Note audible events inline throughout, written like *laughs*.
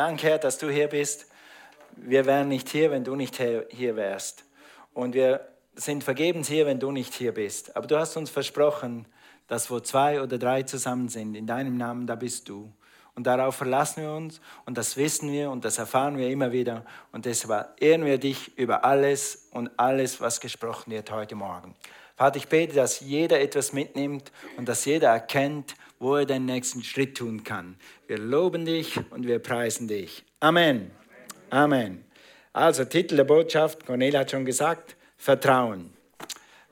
Danke, Herr, dass du hier bist. Wir wären nicht hier, wenn du nicht hier wärst. Und wir sind vergebens hier, wenn du nicht hier bist. Aber du hast uns versprochen, dass wo zwei oder drei zusammen sind, in deinem Namen, da bist du. Und darauf verlassen wir uns und das wissen wir und das erfahren wir immer wieder. Und deshalb ehren wir dich über alles und alles, was gesprochen wird heute Morgen. Vater, ich bete, dass jeder etwas mitnimmt und dass jeder erkennt, wo er den nächsten Schritt tun kann. Wir loben dich und wir preisen dich. Amen. Amen. Also Titel der Botschaft, Cornelia hat schon gesagt, Vertrauen.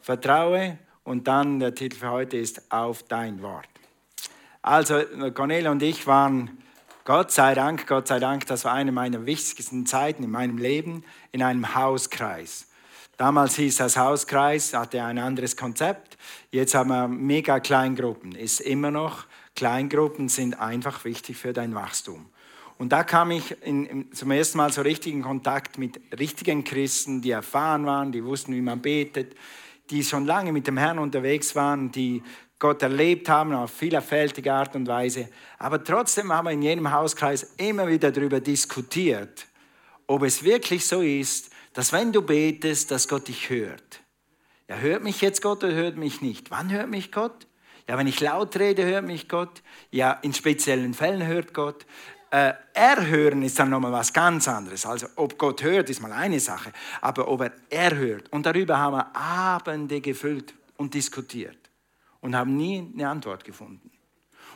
Vertraue und dann der Titel für heute ist Auf dein Wort. Also Cornelia und ich waren, Gott sei Dank, Gott sei Dank, das war eine meiner wichtigsten Zeiten in meinem Leben, in einem Hauskreis. Damals hieß das Hauskreis, hatte ein anderes Konzept. Jetzt haben wir mega Kleingruppen. Ist immer noch, Kleingruppen sind einfach wichtig für dein Wachstum. Und da kam ich in, zum ersten Mal so richtig in Kontakt mit richtigen Christen, die erfahren waren, die wussten, wie man betet, die schon lange mit dem Herrn unterwegs waren, die Gott erlebt haben auf vielfältige Art und Weise. Aber trotzdem haben wir in jedem Hauskreis immer wieder darüber diskutiert, ob es wirklich so ist, dass wenn du betest, dass Gott dich hört. Ja, hört mich jetzt Gott oder hört mich nicht? Wann hört mich Gott? Ja, wenn ich laut rede, hört mich Gott. Ja, in speziellen Fällen hört Gott. Äh, erhören ist dann nochmal was ganz anderes. Also, ob Gott hört, ist mal eine Sache. Aber ob er erhört. Und darüber haben wir Abende gefüllt und diskutiert. Und haben nie eine Antwort gefunden.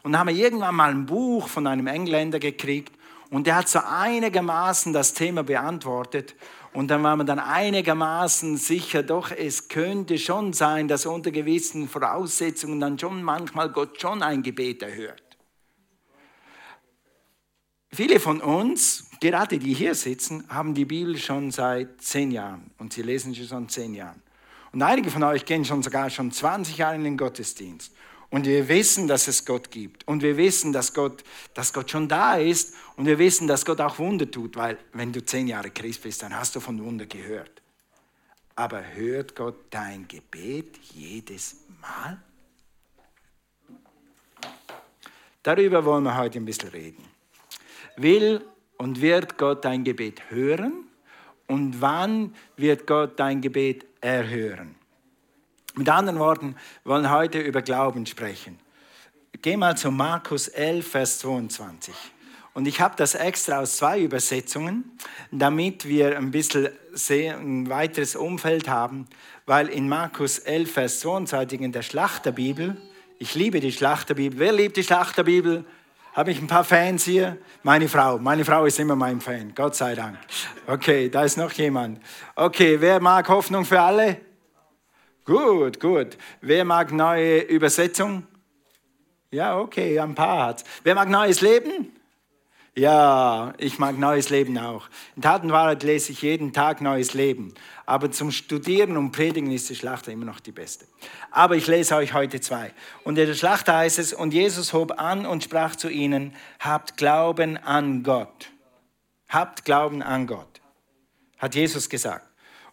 Und dann haben wir irgendwann mal ein Buch von einem Engländer gekriegt. Und der hat so einigermaßen das Thema beantwortet. Und dann war man dann einigermaßen sicher, doch es könnte schon sein, dass unter gewissen Voraussetzungen dann schon manchmal Gott schon ein Gebet erhört. Viele von uns, gerade die hier sitzen, haben die Bibel schon seit zehn Jahren und sie lesen sie schon zehn Jahren. Und einige von euch gehen schon sogar schon 20 Jahre in den Gottesdienst. Und wir wissen, dass es Gott gibt. Und wir wissen, dass Gott, dass Gott schon da ist. Und wir wissen, dass Gott auch Wunder tut. Weil wenn du zehn Jahre Christ bist, dann hast du von Wunder gehört. Aber hört Gott dein Gebet jedes Mal? Darüber wollen wir heute ein bisschen reden. Will und wird Gott dein Gebet hören? Und wann wird Gott dein Gebet erhören? Mit anderen Worten, wir wollen heute über Glauben sprechen. Geh mal zu Markus 11, Vers 22. Und ich habe das extra aus zwei Übersetzungen, damit wir ein bisschen ein weiteres Umfeld haben, weil in Markus 11, Vers 22 in der Schlachterbibel, ich liebe die Schlachterbibel. Wer liebt die Schlachterbibel? Habe ich ein paar Fans hier? Meine Frau. Meine Frau ist immer mein Fan. Gott sei Dank. Okay, da ist noch jemand. Okay, wer mag Hoffnung für alle? Gut, gut. Wer mag neue Übersetzung? Ja, okay, ein paar hat's. Wer mag neues Leben? Ja, ich mag neues Leben auch. In Tatenwahrheit lese ich jeden Tag neues Leben. Aber zum Studieren und Predigen ist die Schlachter immer noch die beste. Aber ich lese euch heute zwei. Und in der Schlachter heißt es, und Jesus hob an und sprach zu ihnen, habt Glauben an Gott. Habt Glauben an Gott. Hat Jesus gesagt.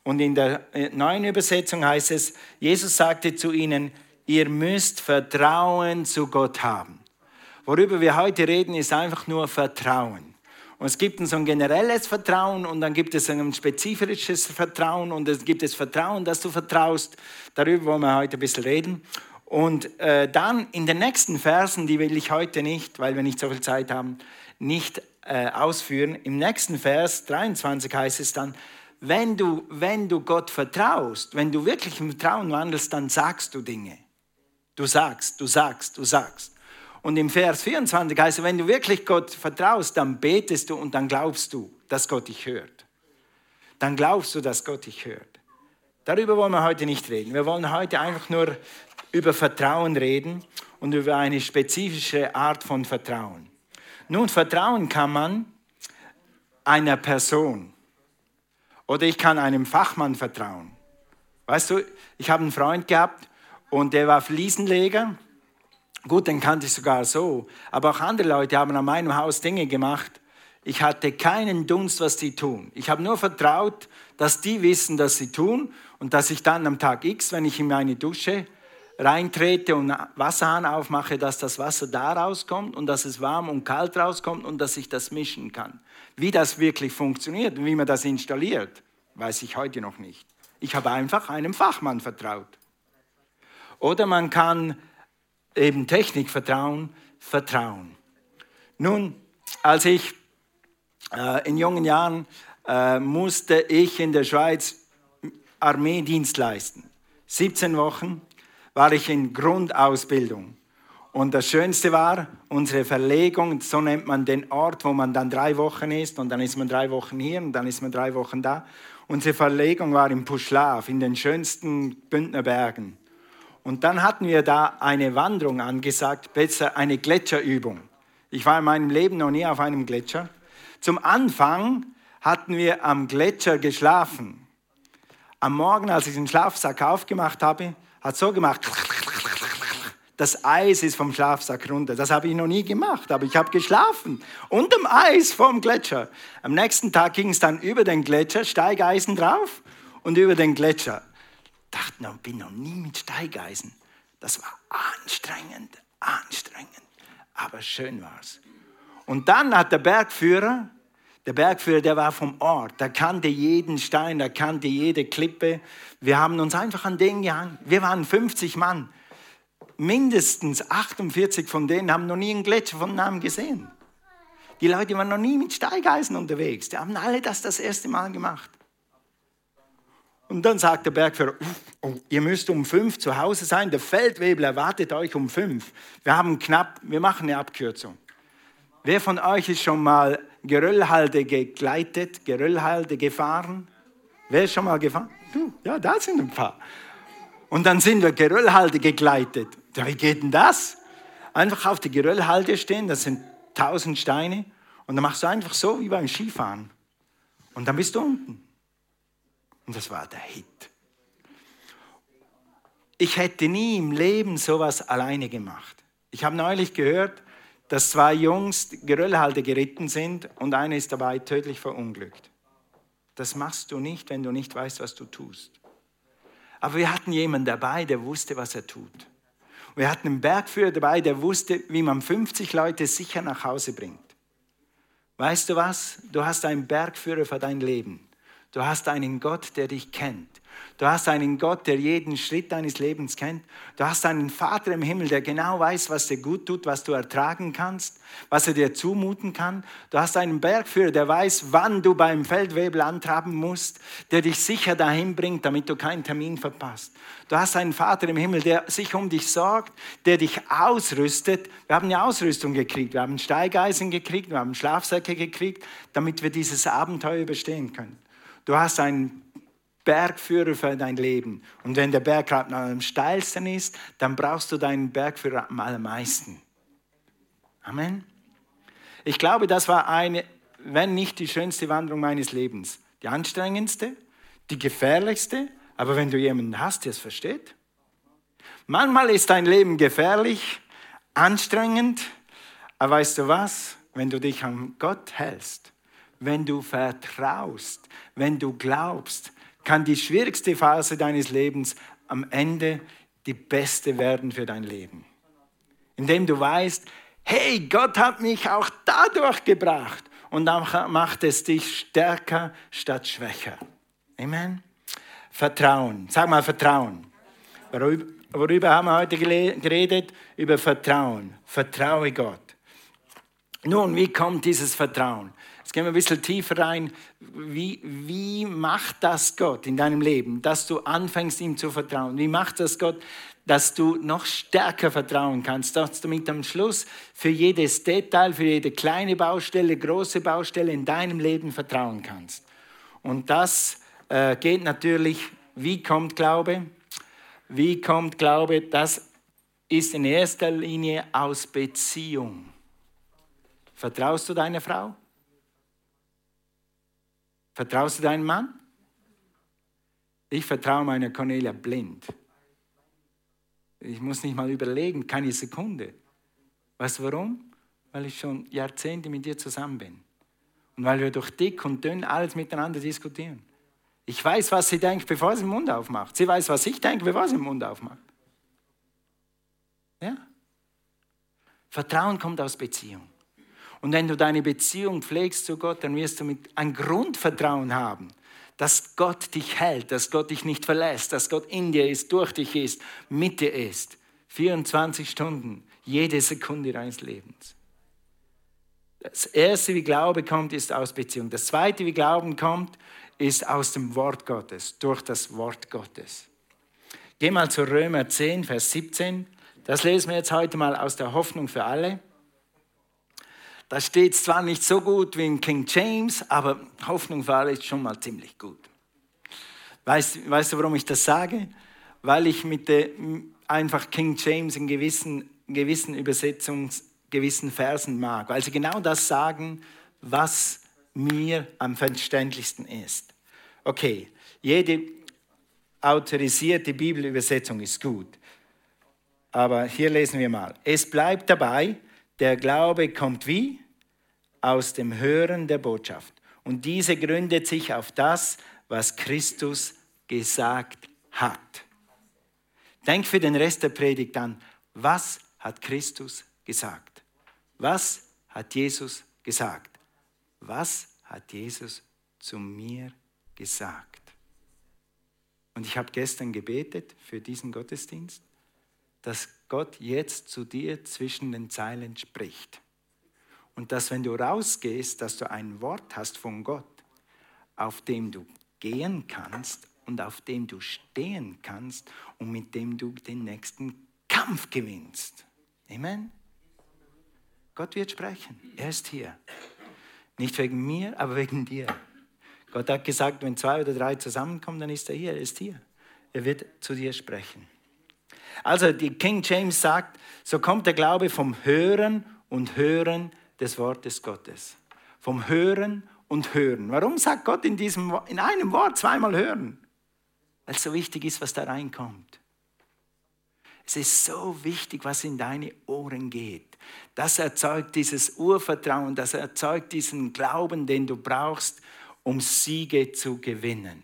Und in der äh, neuen Übersetzung heißt es, Jesus sagte zu ihnen, ihr müsst Vertrauen zu Gott haben. Worüber wir heute reden, ist einfach nur Vertrauen. Und es gibt so ein generelles Vertrauen und dann gibt es ein spezifisches Vertrauen und es gibt das Vertrauen, dass du vertraust. Darüber wollen wir heute ein bisschen reden. Und äh, dann in den nächsten Versen, die will ich heute nicht, weil wir nicht so viel Zeit haben, nicht äh, ausführen. Im nächsten Vers 23 heißt es dann, wenn du, wenn du Gott vertraust, wenn du wirklich im Vertrauen wandelst, dann sagst du Dinge. Du sagst, du sagst, du sagst. Und im Vers 24 heißt es, wenn du wirklich Gott vertraust, dann betest du und dann glaubst du, dass Gott dich hört. Dann glaubst du, dass Gott dich hört. Darüber wollen wir heute nicht reden. Wir wollen heute einfach nur über Vertrauen reden und über eine spezifische Art von Vertrauen. Nun, Vertrauen kann man einer Person oder ich kann einem Fachmann vertrauen. Weißt du, ich habe einen Freund gehabt und der war Fliesenleger. Gut, den kannte ich sogar so. Aber auch andere Leute haben an meinem Haus Dinge gemacht. Ich hatte keinen Dunst, was die tun. Ich habe nur vertraut, dass die wissen, dass sie tun und dass ich dann am Tag X, wenn ich in meine Dusche reintrete und Wasserhahn aufmache, dass das Wasser da rauskommt und dass es warm und kalt rauskommt und dass ich das mischen kann. Wie das wirklich funktioniert und wie man das installiert, weiß ich heute noch nicht. Ich habe einfach einem Fachmann vertraut. Oder man kann eben Technik vertrauen, vertrauen. Nun, als ich äh, in jungen Jahren äh, musste ich in der Schweiz Armeedienst leisten. 17 Wochen war ich in Grundausbildung. Und das Schönste war unsere Verlegung, so nennt man den Ort, wo man dann drei Wochen ist und dann ist man drei Wochen hier und dann ist man drei Wochen da. Unsere Verlegung war im Puschlav, in den schönsten Bündner Bergen. Und dann hatten wir da eine Wanderung angesagt, besser eine Gletscherübung. Ich war in meinem Leben noch nie auf einem Gletscher. Zum Anfang hatten wir am Gletscher geschlafen. Am Morgen, als ich den Schlafsack aufgemacht habe, hat so gemacht. Das Eis ist vom Schlafsack runter. Das habe ich noch nie gemacht, aber ich habe geschlafen. Unterm Eis vom Gletscher. Am nächsten Tag ging es dann über den Gletscher, Steigeisen drauf und über den Gletscher. Dachte, ich bin noch nie mit Steigeisen. Das war anstrengend, anstrengend. Aber schön war es. Und dann hat der Bergführer der Bergführer, der war vom Ort, der kannte jeden Stein, der kannte jede Klippe. Wir haben uns einfach an den gehangen. Wir waren 50 Mann. Mindestens 48 von denen haben noch nie einen Gletscher von Namen gesehen. Die Leute waren noch nie mit Steigeisen unterwegs. Die haben alle das das erste Mal gemacht. Und dann sagt der Bergführer, oh, ihr müsst um fünf zu Hause sein, der Feldwebel erwartet euch um fünf. Wir haben knapp, wir machen eine Abkürzung. Wer von euch ist schon mal Geröllhalde gegleitet, Geröllhalde gefahren. Wer ist schon mal gefahren? Du, ja, da sind ein paar. Und dann sind wir Geröllhalde gegleitet. Ja, wie geht denn das? Einfach auf die Geröllhalde stehen, das sind tausend Steine. Und dann machst du einfach so wie beim Skifahren. Und dann bist du unten. Und das war der Hit. Ich hätte nie im Leben sowas alleine gemacht. Ich habe neulich gehört, dass zwei Jungs Geröllhalde geritten sind und einer ist dabei tödlich verunglückt. Das machst du nicht, wenn du nicht weißt, was du tust. Aber wir hatten jemanden dabei, der wusste, was er tut. Wir hatten einen Bergführer dabei, der wusste, wie man 50 Leute sicher nach Hause bringt. Weißt du was? Du hast einen Bergführer für dein Leben. Du hast einen Gott, der dich kennt. Du hast einen Gott, der jeden Schritt deines Lebens kennt. Du hast einen Vater im Himmel, der genau weiß, was dir gut tut, was du ertragen kannst, was er dir zumuten kann. Du hast einen Bergführer, der weiß, wann du beim Feldwebel antraben musst, der dich sicher dahin bringt, damit du keinen Termin verpasst. Du hast einen Vater im Himmel, der sich um dich sorgt, der dich ausrüstet. Wir haben eine Ausrüstung gekriegt, wir haben Steigeisen gekriegt, wir haben Schlafsäcke gekriegt, damit wir dieses Abenteuer überstehen können. Du hast einen Bergführer für dein Leben. Und wenn der Berg am steilsten ist, dann brauchst du deinen Bergführer am allermeisten. Amen. Ich glaube, das war eine, wenn nicht die schönste Wanderung meines Lebens. Die anstrengendste, die gefährlichste, aber wenn du jemanden hast, der es versteht. Manchmal ist dein Leben gefährlich, anstrengend, aber weißt du was? Wenn du dich an Gott hältst, wenn du vertraust, wenn du glaubst, kann die schwierigste Phase deines Lebens am Ende die beste werden für dein Leben. Indem du weißt, hey, Gott hat mich auch dadurch gebracht und dann macht es dich stärker statt schwächer. Amen. Vertrauen. Sag mal Vertrauen. Worüber haben wir heute geredet? Über Vertrauen. Vertraue Gott. Nun, wie kommt dieses Vertrauen? Jetzt gehen wir ein bisschen tiefer rein. Wie, wie macht das Gott in deinem Leben, dass du anfängst, ihm zu vertrauen? Wie macht das Gott, dass du noch stärker vertrauen kannst, dass du mit am Schluss für jedes Detail, für jede kleine Baustelle, große Baustelle in deinem Leben vertrauen kannst? Und das äh, geht natürlich, wie kommt Glaube? Wie kommt Glaube? Das ist in erster Linie aus Beziehung. Vertraust du deiner Frau? Vertraust du deinem Mann? Ich vertraue meiner Cornelia blind. Ich muss nicht mal überlegen, keine Sekunde. Weißt du warum? Weil ich schon Jahrzehnte mit dir zusammen bin. Und weil wir durch dick und dünn alles miteinander diskutieren. Ich weiß, was sie denkt, bevor sie den Mund aufmacht. Sie weiß, was ich denke, bevor sie den Mund aufmacht. Ja? Vertrauen kommt aus Beziehung. Und wenn du deine Beziehung pflegst zu Gott, dann wirst du mit ein Grundvertrauen haben, dass Gott dich hält, dass Gott dich nicht verlässt, dass Gott in dir ist, durch dich ist, mit dir ist. 24 Stunden, jede Sekunde deines Lebens. Das erste, wie Glaube kommt, ist aus Beziehung. Das zweite, wie Glauben kommt, ist aus dem Wort Gottes, durch das Wort Gottes. Geh mal zu Römer 10, Vers 17. Das lesen wir jetzt heute mal aus der Hoffnung für alle. Da steht zwar nicht so gut wie in King James, aber Hoffnung für alle ist schon mal ziemlich gut. Weißt, weißt du, warum ich das sage? Weil ich mit der, einfach King James in gewissen, gewissen Übersetzungs, gewissen Versen mag, weil sie genau das sagen, was mir am verständlichsten ist. Okay, jede autorisierte Bibelübersetzung ist gut. Aber hier lesen wir mal. Es bleibt dabei, der Glaube kommt wie? Aus dem Hören der Botschaft. Und diese gründet sich auf das, was Christus gesagt hat. Denk für den Rest der Predigt an, was hat Christus gesagt? Was hat Jesus gesagt? Was hat Jesus zu mir gesagt? Und ich habe gestern gebetet für diesen Gottesdienst, dass Gott jetzt zu dir zwischen den Zeilen spricht. Und dass wenn du rausgehst, dass du ein Wort hast von Gott, auf dem du gehen kannst und auf dem du stehen kannst und mit dem du den nächsten Kampf gewinnst. Amen. Gott wird sprechen. Er ist hier. Nicht wegen mir, aber wegen dir. Gott hat gesagt, wenn zwei oder drei zusammenkommen, dann ist er hier. Er ist hier. Er wird zu dir sprechen. Also die King James sagt, so kommt der Glaube vom Hören und Hören des Wortes Gottes. Vom Hören und Hören. Warum sagt Gott in, diesem, in einem Wort zweimal Hören? Weil es so wichtig ist, was da reinkommt. Es ist so wichtig, was in deine Ohren geht. Das erzeugt dieses Urvertrauen, das erzeugt diesen Glauben, den du brauchst, um Siege zu gewinnen.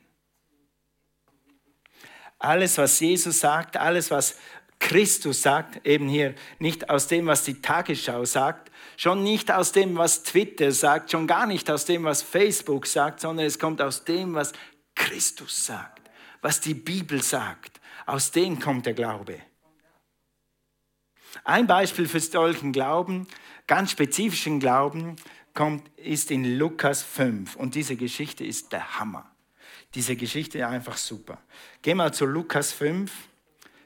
Alles, was Jesus sagt, alles, was Christus sagt, eben hier nicht aus dem, was die Tagesschau sagt, schon nicht aus dem, was Twitter sagt, schon gar nicht aus dem, was Facebook sagt, sondern es kommt aus dem, was Christus sagt, was die Bibel sagt. Aus dem kommt der Glaube. Ein Beispiel für solchen Glauben, ganz spezifischen Glauben, kommt, ist in Lukas 5. Und diese Geschichte ist der Hammer. Diese Geschichte ist einfach super. Geh mal zu Lukas 5,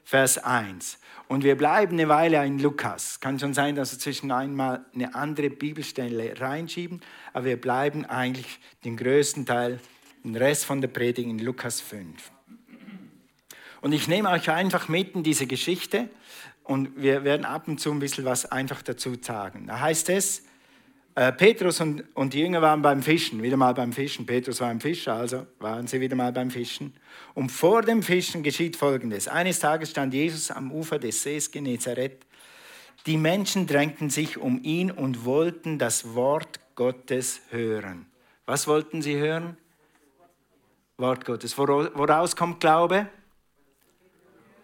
Vers 1. Und wir bleiben eine Weile in Lukas. Kann schon sein, dass wir zwischen einmal eine andere Bibelstelle reinschieben, aber wir bleiben eigentlich den größten Teil, den Rest von der Predigt in Lukas 5. Und ich nehme euch einfach mit in diese Geschichte und wir werden ab und zu ein bisschen was einfach dazu sagen. Da heißt es, äh, Petrus und, und die Jünger waren beim Fischen, wieder mal beim Fischen. Petrus war ein Fischer, also waren sie wieder mal beim Fischen. Und vor dem Fischen geschieht Folgendes. Eines Tages stand Jesus am Ufer des Sees Genezareth. Die Menschen drängten sich um ihn und wollten das Wort Gottes hören. Was wollten sie hören? Wort Gottes. Woraus kommt Glaube?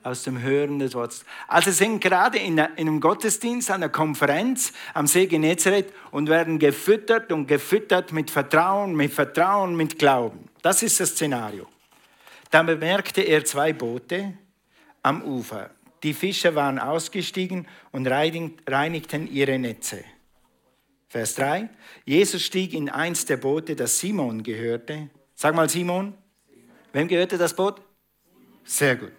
Aus dem Hören des Wortes. Also sind gerade in einem Gottesdienst, einer Konferenz am See Genezareth und werden gefüttert und gefüttert mit Vertrauen, mit Vertrauen, mit Glauben. Das ist das Szenario. Dann bemerkte er zwei Boote am Ufer. Die Fischer waren ausgestiegen und reinigten ihre Netze. Vers 3. Jesus stieg in eins der Boote, das Simon gehörte. Sag mal Simon. Wem gehörte das Boot? Sehr gut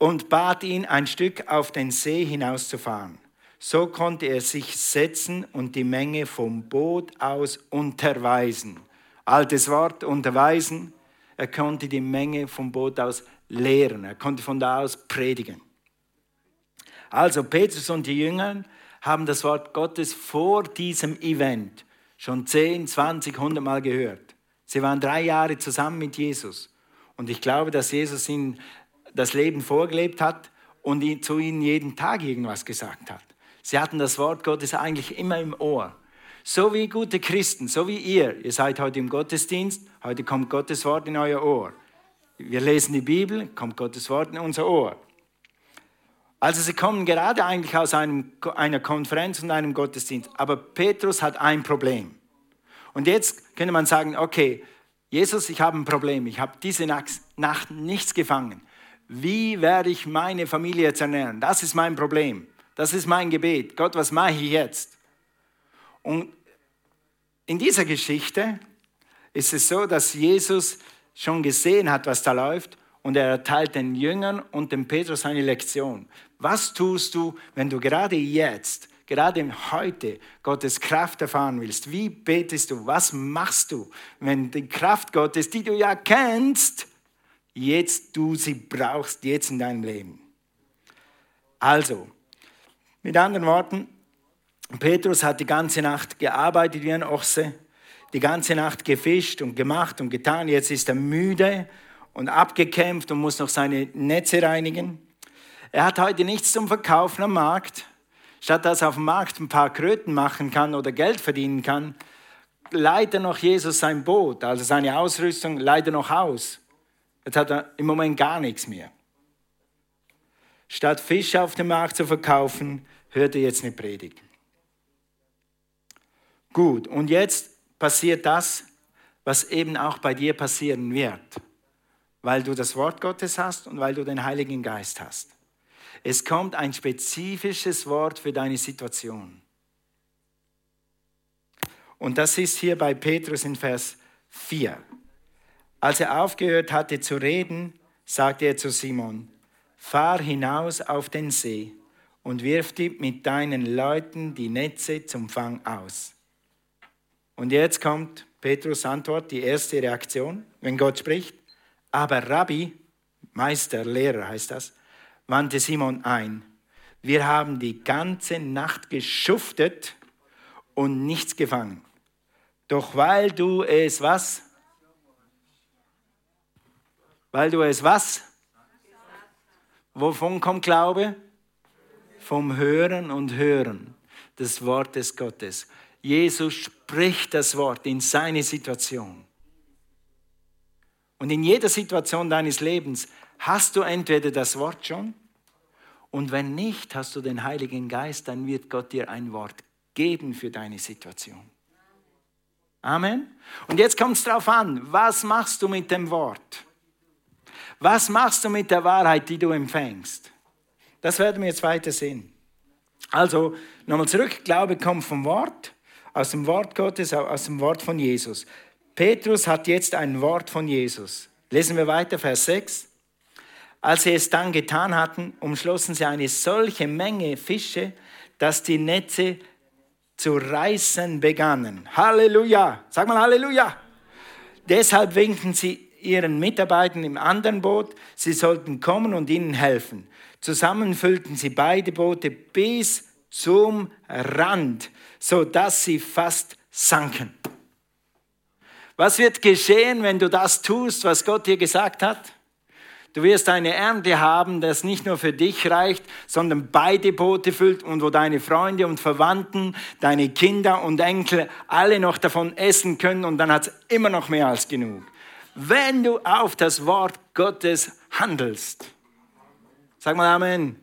und bat ihn, ein Stück auf den See hinauszufahren. So konnte er sich setzen und die Menge vom Boot aus unterweisen. Altes Wort, unterweisen. Er konnte die Menge vom Boot aus lehren. Er konnte von da aus predigen. Also Petrus und die Jünger haben das Wort Gottes vor diesem Event schon 10, 20, 100 Mal gehört. Sie waren drei Jahre zusammen mit Jesus. Und ich glaube, dass Jesus ihnen das Leben vorgelebt hat und zu ihnen jeden Tag irgendwas gesagt hat. Sie hatten das Wort Gottes eigentlich immer im Ohr. So wie gute Christen, so wie ihr. Ihr seid heute im Gottesdienst, heute kommt Gottes Wort in euer Ohr. Wir lesen die Bibel, kommt Gottes Wort in unser Ohr. Also sie kommen gerade eigentlich aus einem, einer Konferenz und einem Gottesdienst, aber Petrus hat ein Problem. Und jetzt könnte man sagen, okay, Jesus, ich habe ein Problem, ich habe diese Nacht nichts gefangen. Wie werde ich meine Familie jetzt ernähren? Das ist mein Problem. Das ist mein Gebet. Gott, was mache ich jetzt? Und in dieser Geschichte ist es so, dass Jesus schon gesehen hat, was da läuft und er erteilt den Jüngern und dem Petrus eine Lektion. Was tust du, wenn du gerade jetzt, gerade heute Gottes Kraft erfahren willst? Wie betest du? Was machst du, wenn die Kraft Gottes, die du ja kennst, jetzt du sie brauchst, jetzt in deinem Leben? Also, mit anderen Worten, Petrus hat die ganze Nacht gearbeitet wie ein Ochse, die ganze Nacht gefischt und gemacht und getan. Jetzt ist er müde und abgekämpft und muss noch seine Netze reinigen. Er hat heute nichts zum Verkaufen am Markt. Statt dass er auf dem Markt ein paar Kröten machen kann oder Geld verdienen kann, leiht er noch Jesus sein Boot, also seine Ausrüstung, leiht er noch aus. Jetzt hat er im Moment gar nichts mehr. Statt Fische auf dem Markt zu verkaufen, hört er jetzt eine Predigt. Gut, und jetzt passiert das, was eben auch bei dir passieren wird, weil du das Wort Gottes hast und weil du den Heiligen Geist hast. Es kommt ein spezifisches Wort für deine Situation. Und das ist hier bei Petrus in Vers 4. Als er aufgehört hatte zu reden, sagte er zu Simon, fahr hinaus auf den See und wirf mit deinen Leuten die Netze zum Fang aus. Und jetzt kommt Petrus Antwort, die erste Reaktion, wenn Gott spricht. Aber Rabbi, Meister, Lehrer heißt das, wandte Simon ein. Wir haben die ganze Nacht geschuftet und nichts gefangen. Doch weil du es was? Weil du es was? Wovon kommt Glaube? Vom Hören und Hören des Wortes Gottes. Jesus spricht das Wort in seine Situation. Und in jeder Situation deines Lebens hast du entweder das Wort schon und wenn nicht, hast du den Heiligen Geist, dann wird Gott dir ein Wort geben für deine Situation. Amen. Und jetzt kommt es darauf an, was machst du mit dem Wort? Was machst du mit der Wahrheit, die du empfängst? Das werden wir jetzt weiter sehen. Also nochmal zurück, Glaube kommt vom Wort, aus dem Wort Gottes, aus dem Wort von Jesus. Petrus hat jetzt ein Wort von Jesus. Lesen wir weiter, Vers 6. Als sie es dann getan hatten, umschlossen sie eine solche Menge Fische, dass die Netze zu reißen begannen. Halleluja! Sag mal Halleluja! Deshalb winkten sie ihren Mitarbeitern im anderen Boot, sie sollten kommen und ihnen helfen. Zusammen füllten sie beide Boote bis zum Rand, so dass sie fast sanken. Was wird geschehen, wenn du das tust, was Gott dir gesagt hat? Du wirst eine Ernte haben, das nicht nur für dich reicht, sondern beide Boote füllt und wo deine Freunde und Verwandten, deine Kinder und Enkel alle noch davon essen können und dann hat es immer noch mehr als genug. Wenn du auf das Wort Gottes handelst. Sag mal Amen.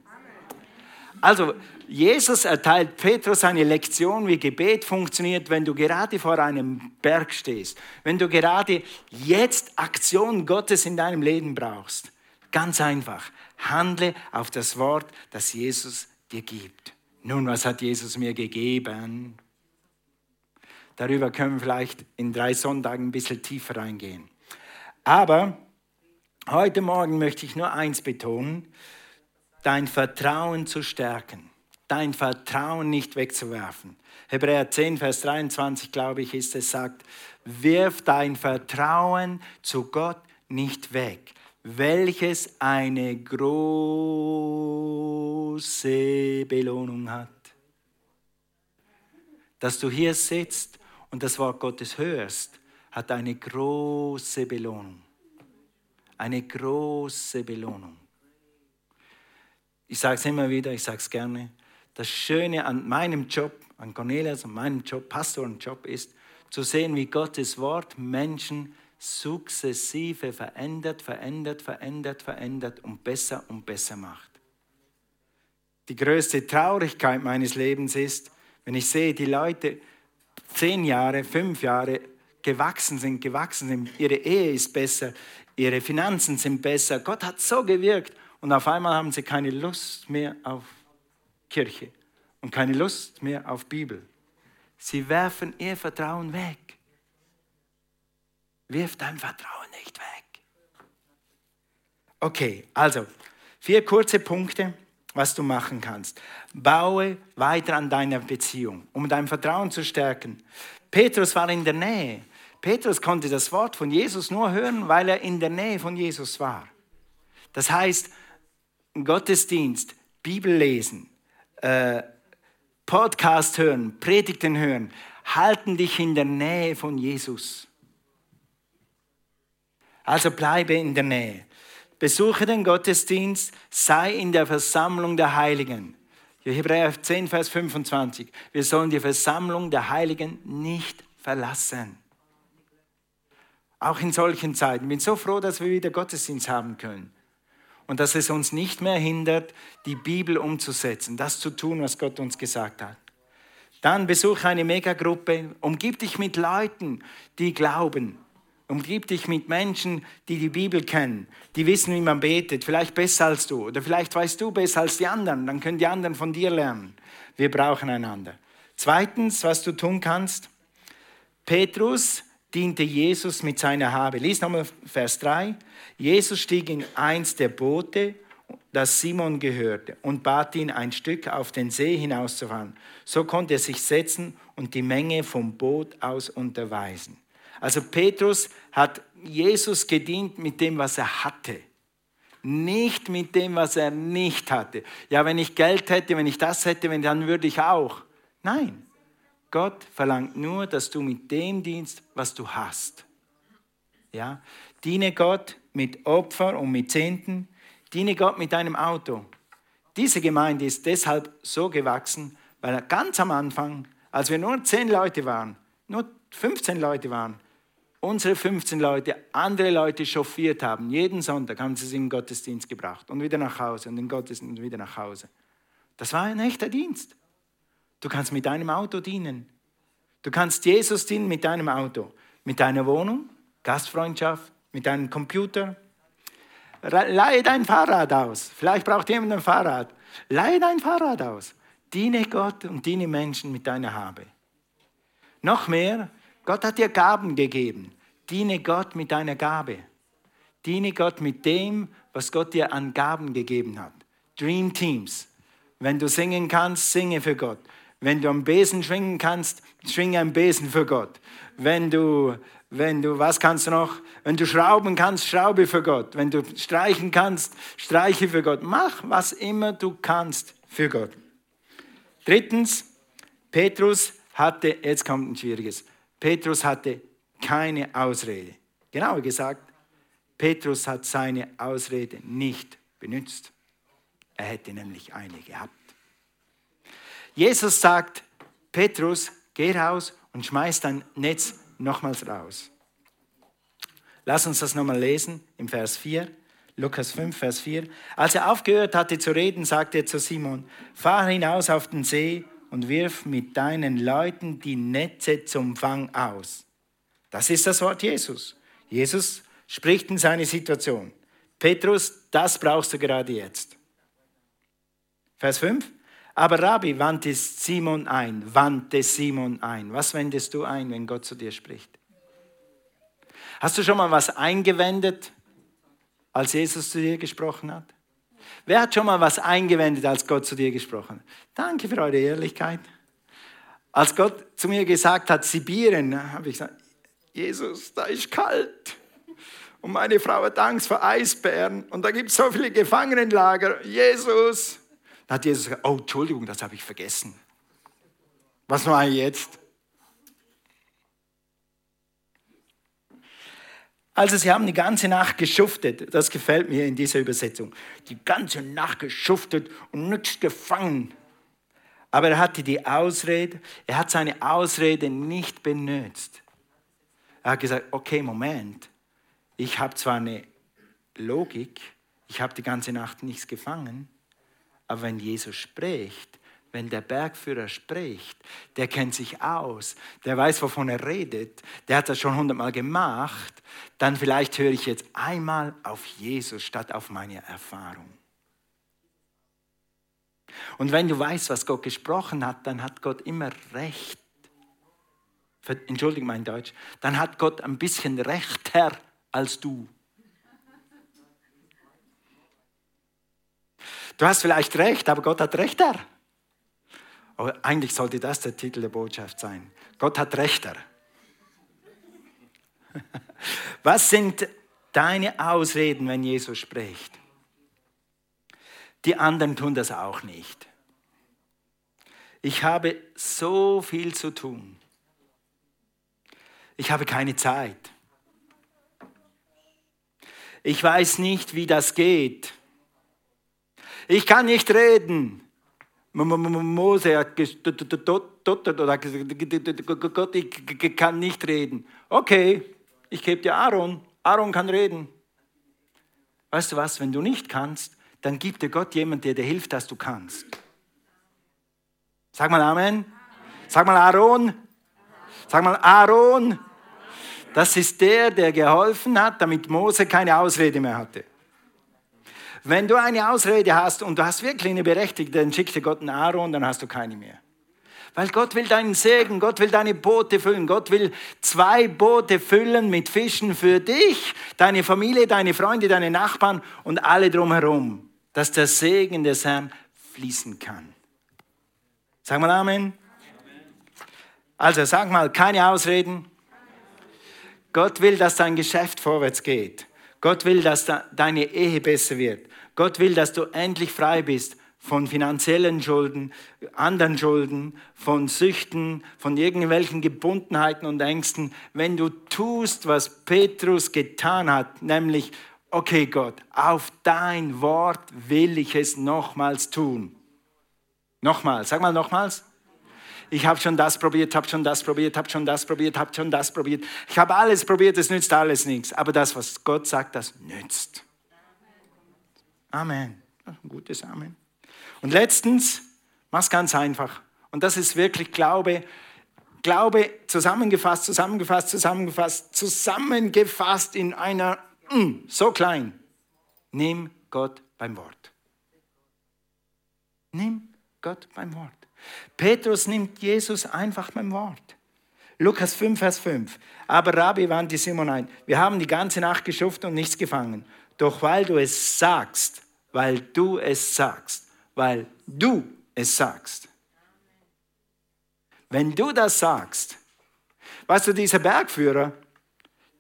Also, Jesus erteilt Petrus eine Lektion, wie Gebet funktioniert, wenn du gerade vor einem Berg stehst, wenn du gerade jetzt Aktion Gottes in deinem Leben brauchst. Ganz einfach. Handle auf das Wort, das Jesus dir gibt. Nun, was hat Jesus mir gegeben? Darüber können wir vielleicht in drei Sonntagen ein bisschen tiefer reingehen. Aber heute Morgen möchte ich nur eins betonen, dein Vertrauen zu stärken, dein Vertrauen nicht wegzuwerfen. Hebräer 10, Vers 23, glaube ich, ist es, sagt, wirf dein Vertrauen zu Gott nicht weg welches eine große Belohnung hat. Dass du hier sitzt und das Wort Gottes hörst, hat eine große Belohnung. Eine große Belohnung. Ich sage es immer wieder, ich sage es gerne. Das Schöne an meinem Job, an Cornelius und meinem Job, Pastorenjob ist, zu sehen, wie Gottes Wort Menschen sukzessive verändert, verändert, verändert, verändert und besser und besser macht. die größte Traurigkeit meines Lebens ist, wenn ich sehe, die Leute zehn Jahre, fünf Jahre gewachsen sind, gewachsen sind, ihre Ehe ist besser, ihre Finanzen sind besser, Gott hat so gewirkt und auf einmal haben sie keine Lust mehr auf Kirche und keine Lust mehr auf Bibel. Sie werfen ihr Vertrauen weg. Wirf dein Vertrauen nicht weg. Okay, also vier kurze Punkte, was du machen kannst. Baue weiter an deiner Beziehung, um dein Vertrauen zu stärken. Petrus war in der Nähe. Petrus konnte das Wort von Jesus nur hören, weil er in der Nähe von Jesus war. Das heißt, Gottesdienst, Bibel lesen, äh, Podcast hören, Predigten hören, halten dich in der Nähe von Jesus. Also bleibe in der Nähe. Besuche den Gottesdienst, sei in der Versammlung der Heiligen. Hebräer 10, Vers 25. Wir sollen die Versammlung der Heiligen nicht verlassen. Auch in solchen Zeiten. Ich bin so froh, dass wir wieder Gottesdienst haben können. Und dass es uns nicht mehr hindert, die Bibel umzusetzen, das zu tun, was Gott uns gesagt hat. Dann besuche eine Megagruppe, umgib dich mit Leuten, die glauben. Umgib dich mit Menschen, die die Bibel kennen, die wissen, wie man betet, vielleicht besser als du oder vielleicht weißt du besser als die anderen, dann können die anderen von dir lernen. Wir brauchen einander. Zweitens, was du tun kannst, Petrus diente Jesus mit seiner Habe. Lies nochmal Vers 3. Jesus stieg in eins der Boote, das Simon gehörte, und bat ihn, ein Stück auf den See hinauszufahren. So konnte er sich setzen und die Menge vom Boot aus unterweisen. Also Petrus hat Jesus gedient mit dem, was er hatte. Nicht mit dem, was er nicht hatte. Ja, wenn ich Geld hätte, wenn ich das hätte, dann würde ich auch. Nein, Gott verlangt nur, dass du mit dem dienst, was du hast. Ja? Diene Gott mit Opfer und mit Zehnten. Diene Gott mit deinem Auto. Diese Gemeinde ist deshalb so gewachsen, weil ganz am Anfang, als wir nur zehn Leute waren, nur 15 Leute waren, unsere 15 Leute andere Leute chauffiert haben. Jeden Sonntag haben sie sie in den Gottesdienst gebracht und wieder nach Hause und in den Gottesdienst und wieder nach Hause. Das war ein echter Dienst. Du kannst mit deinem Auto dienen. Du kannst Jesus dienen mit deinem Auto, mit deiner Wohnung, Gastfreundschaft, mit deinem Computer. Leihe dein Fahrrad aus. Vielleicht braucht jemand ein Fahrrad. Leihe dein Fahrrad aus. Diene Gott und diene Menschen mit deiner Habe. Noch mehr, Gott hat dir Gaben gegeben. Diene Gott mit deiner Gabe. Diene Gott mit dem, was Gott dir an Gaben gegeben hat. Dream Teams. Wenn du singen kannst, singe für Gott. Wenn du am Besen schwingen kannst, schwinge am Besen für Gott. Wenn du, wenn du, was kannst du noch? Wenn du schrauben kannst, schraube für Gott. Wenn du streichen kannst, streiche für Gott. Mach, was immer du kannst für Gott. Drittens, Petrus hatte, jetzt kommt ein schwieriges, Petrus hatte keine Ausrede. Genauer gesagt, Petrus hat seine Ausrede nicht benutzt. Er hätte nämlich eine gehabt. Jesus sagt, Petrus, geh raus und schmeiß dein Netz nochmals raus. Lass uns das nochmal lesen im Vers 4. Lukas 5, Vers 4. Als er aufgehört hatte zu reden, sagte er zu Simon, fahr hinaus auf den See und wirf mit deinen Leuten die Netze zum Fang aus. Das ist das Wort Jesus. Jesus spricht in seine Situation. Petrus, das brauchst du gerade jetzt. Vers 5. Aber Rabbi wandte Simon ein, wandte Simon ein. Was wendest du ein, wenn Gott zu dir spricht? Hast du schon mal was eingewendet, als Jesus zu dir gesprochen hat? Wer hat schon mal was eingewendet, als Gott zu dir gesprochen hat? Danke für eure Ehrlichkeit. Als Gott zu mir gesagt hat, Sibirien, habe ich gesagt, Jesus, da ist kalt. Und meine Frau hat Angst vor Eisbären. Und da gibt es so viele Gefangenenlager. Jesus, da hat Jesus gesagt, oh, Entschuldigung, das habe ich vergessen. Was mache ich jetzt? Also sie haben die ganze Nacht geschuftet. Das gefällt mir in dieser Übersetzung. Die ganze Nacht geschuftet und nichts gefangen. Aber er hatte die Ausrede, er hat seine Ausrede nicht benutzt. Er hat gesagt, okay, Moment, ich habe zwar eine Logik, ich habe die ganze Nacht nichts gefangen, Aber wenn Jesus spricht, wenn der Bergführer spricht, der kennt sich aus, der weiß, wovon er redet, der hat das schon hundertmal gemacht, dann vielleicht höre ich jetzt einmal auf Jesus statt auf meine Erfahrung. Und wenn du weißt, was Gott gesprochen hat, dann hat Gott immer recht. Entschuldige mein Deutsch. Dann hat Gott ein bisschen rechter als du. Du hast vielleicht recht, aber Gott hat rechter. Aber eigentlich sollte das der Titel der Botschaft sein. Gott hat rechter. *laughs* Was sind deine Ausreden, wenn Jesus spricht? Die anderen tun das auch nicht. Ich habe so viel zu tun. Ich habe keine Zeit. Ich weiß nicht, wie das geht. Ich kann nicht reden. Mose hat gestottert oder Gott, ich kann nicht reden. Okay, ich gebe dir Aaron. Aaron kann reden. Weißt du was, wenn du nicht kannst, dann gibt dir Gott jemand, der dir hilft, dass du kannst. Sag mal Amen. Sag mal Aaron. Sag mal Aaron. Das ist der, der geholfen hat, damit Mose keine Ausrede mehr hatte. Wenn du eine Ausrede hast und du hast wirklich eine berechtigte, dann schickt dir Gott einen Aaron, dann hast du keine mehr. Weil Gott will deinen Segen, Gott will deine Boote füllen. Gott will zwei Boote füllen mit Fischen für dich, deine Familie, deine Freunde, deine Nachbarn und alle drumherum, dass der Segen des Herrn fließen kann. Sag mal Amen. Also sag mal, keine Ausreden. Gott will, dass dein Geschäft vorwärts geht. Gott will, dass deine Ehe besser wird. Gott will, dass du endlich frei bist von finanziellen Schulden, anderen Schulden, von Süchten, von irgendwelchen Gebundenheiten und Ängsten, wenn du tust, was Petrus getan hat, nämlich, okay Gott, auf dein Wort will ich es nochmals tun. Nochmals, sag mal nochmals. Ich habe schon das probiert, habe schon das probiert, habe schon das probiert, habe schon das probiert. Ich habe alles probiert, es nützt alles nichts. Aber das, was Gott sagt, das nützt. Amen. Ein gutes Amen. Und letztens, mach's ganz einfach. Und das ist wirklich Glaube. Glaube zusammengefasst, zusammengefasst, zusammengefasst, zusammengefasst in einer, mm, so klein. Nimm Gott beim Wort. Nimm Gott beim Wort. Petrus nimmt Jesus einfach beim Wort. Lukas 5, Vers 5. Aber Rabbi wandte Simon ein. Wir haben die ganze Nacht geschuftet und nichts gefangen. Doch weil du es sagst, weil du es sagst, weil du es sagst. Wenn du das sagst, weißt du, dieser Bergführer,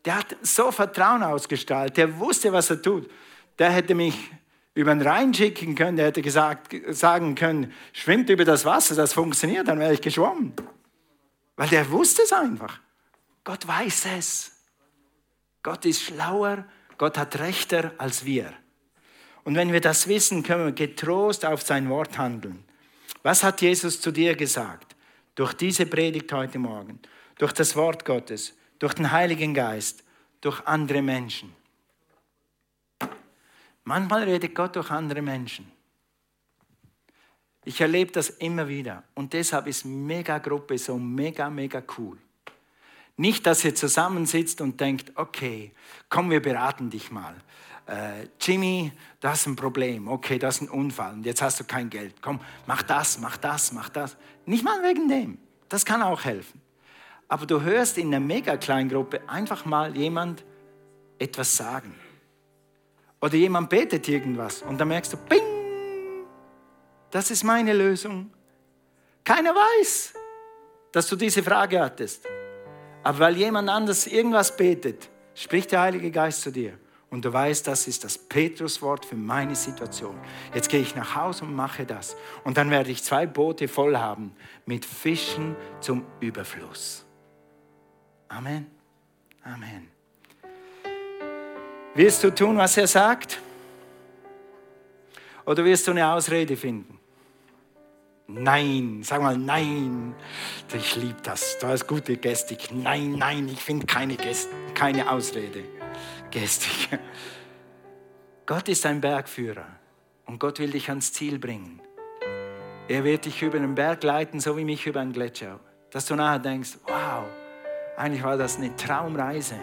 der hat so Vertrauen ausgestrahlt, der wusste, was er tut. Der hätte mich über den Rhein schicken können, der hätte gesagt, sagen können, schwimmt über das Wasser, das funktioniert, dann wäre ich geschwommen. Weil der wusste es einfach. Gott weiß es. Gott ist schlauer, Gott hat rechter als wir. Und wenn wir das wissen, können wir getrost auf sein Wort handeln. Was hat Jesus zu dir gesagt? Durch diese Predigt heute Morgen, durch das Wort Gottes, durch den Heiligen Geist, durch andere Menschen. Manchmal redet Gott durch andere Menschen. Ich erlebe das immer wieder und deshalb ist Megagruppe so mega, mega cool. Nicht, dass ihr zusammensitzt und denkt, okay, komm, wir beraten dich mal äh, Jimmy, das ist ein Problem, okay, das ist ein Unfall und jetzt hast du kein Geld. Komm, mach das, mach das, mach das. Nicht mal wegen dem. Das kann auch helfen. Aber du hörst in einer mega kleinen Gruppe einfach mal jemand etwas sagen. Oder jemand betet irgendwas und dann merkst du, bing, das ist meine Lösung. Keiner weiß, dass du diese Frage hattest. Aber weil jemand anders irgendwas betet, spricht der Heilige Geist zu dir und du weißt, das ist das Petruswort für meine Situation. Jetzt gehe ich nach Hause und mache das. Und dann werde ich zwei Boote voll haben mit Fischen zum Überfluss. Amen. Amen. Wirst du tun, was er sagt? Oder wirst du eine Ausrede finden? Nein, sag mal nein. Ich liebe das. Da ist gute Gestik. Nein, nein, ich finde keine, keine Ausrede gestig. Gott ist ein Bergführer. Und Gott will dich ans Ziel bringen. Er wird dich über den Berg leiten, so wie mich über einen Gletscher. Dass du nachher denkst, wow, eigentlich war das eine Traumreise.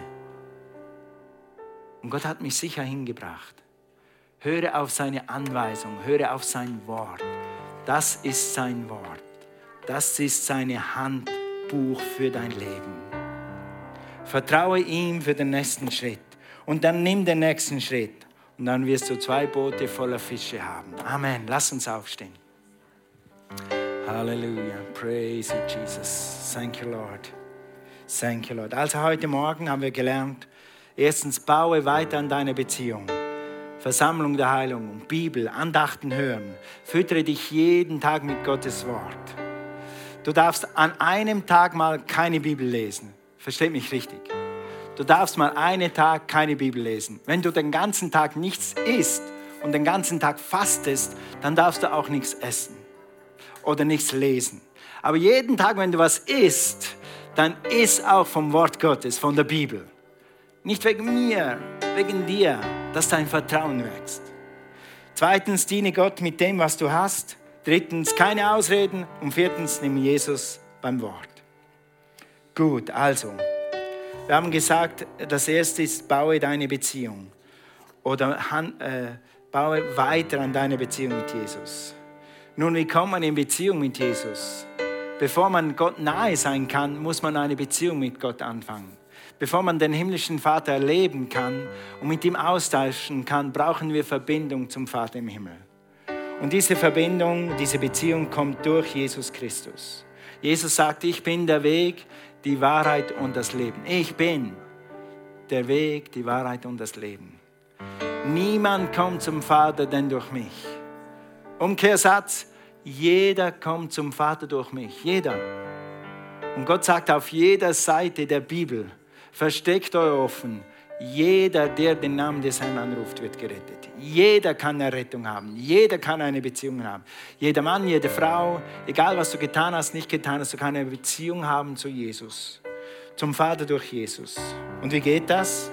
Und Gott hat mich sicher hingebracht. Höre auf seine Anweisung, höre auf sein Wort. Das ist sein Wort. Das ist seine Handbuch für dein Leben. Vertraue ihm für den nächsten Schritt. Und dann nimm den nächsten Schritt. Und dann wirst du zwei Boote voller Fische haben. Amen. Lass uns aufstehen. Halleluja. Praise you, Jesus. Thank you, Lord. Thank you, Lord. Also heute Morgen haben wir gelernt, erstens, baue weiter an deine Beziehung. Versammlung der Heilung, Bibel, Andachten hören. Füttere dich jeden Tag mit Gottes Wort. Du darfst an einem Tag mal keine Bibel lesen. Versteht mich richtig. Du darfst mal einen Tag keine Bibel lesen. Wenn du den ganzen Tag nichts isst und den ganzen Tag fastest, dann darfst du auch nichts essen oder nichts lesen. Aber jeden Tag, wenn du was isst, dann iss auch vom Wort Gottes, von der Bibel. Nicht wegen mir, wegen dir, dass dein Vertrauen wächst. Zweitens, diene Gott mit dem, was du hast. Drittens, keine Ausreden. Und viertens, nimm Jesus beim Wort. Gut, also, wir haben gesagt, das erste ist, baue deine Beziehung. Oder äh, baue weiter an deine Beziehung mit Jesus. Nun, wie kommt man in Beziehung mit Jesus? Bevor man Gott nahe sein kann, muss man eine Beziehung mit Gott anfangen. Bevor man den himmlischen Vater erleben kann und mit ihm austauschen kann, brauchen wir Verbindung zum Vater im Himmel. Und diese Verbindung, diese Beziehung kommt durch Jesus Christus. Jesus sagt, ich bin der Weg, die Wahrheit und das Leben. Ich bin der Weg, die Wahrheit und das Leben. Niemand kommt zum Vater denn durch mich. Umkehrsatz, jeder kommt zum Vater durch mich. Jeder. Und Gott sagt auf jeder Seite der Bibel, Versteckt euch offen. Jeder, der den Namen des Herrn anruft, wird gerettet. Jeder kann eine Rettung haben. Jeder kann eine Beziehung haben. Jeder Mann, jede Frau, egal was du getan hast, nicht getan hast, du kannst eine Beziehung haben zu Jesus. Zum Vater durch Jesus. Und wie geht das?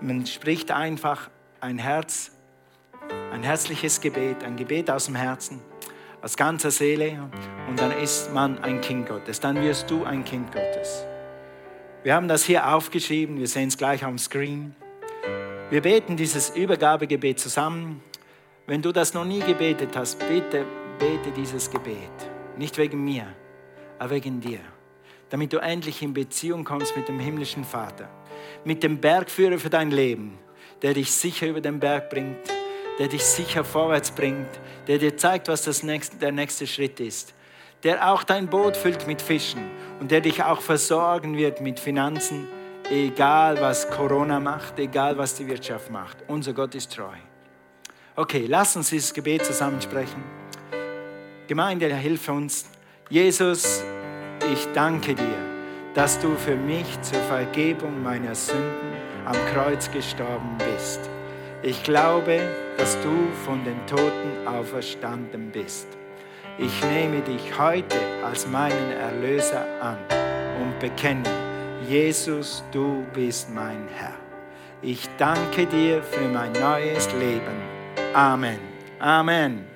Man spricht einfach ein Herz, ein herzliches Gebet, ein Gebet aus dem Herzen, aus ganzer Seele. Und dann ist man ein Kind Gottes. Dann wirst du ein Kind Gottes. Wir haben das hier aufgeschrieben, wir sehen es gleich am Screen. Wir beten dieses Übergabegebet zusammen. Wenn du das noch nie gebetet hast, bitte bete dieses Gebet. Nicht wegen mir, aber wegen dir. Damit du endlich in Beziehung kommst mit dem himmlischen Vater. Mit dem Bergführer für dein Leben, der dich sicher über den Berg bringt, der dich sicher vorwärts bringt, der dir zeigt, was das nächste, der nächste Schritt ist der auch dein Boot füllt mit Fischen und der dich auch versorgen wird mit Finanzen, egal was Corona macht, egal was die Wirtschaft macht. Unser Gott ist treu. Okay, lass uns dieses Gebet zusammen sprechen. Gemeinde, hilf uns. Jesus, ich danke dir, dass du für mich zur Vergebung meiner Sünden am Kreuz gestorben bist. Ich glaube, dass du von den Toten auferstanden bist. Ich nehme dich heute als meinen Erlöser an und bekenne, Jesus, du bist mein Herr. Ich danke dir für mein neues Leben. Amen. Amen.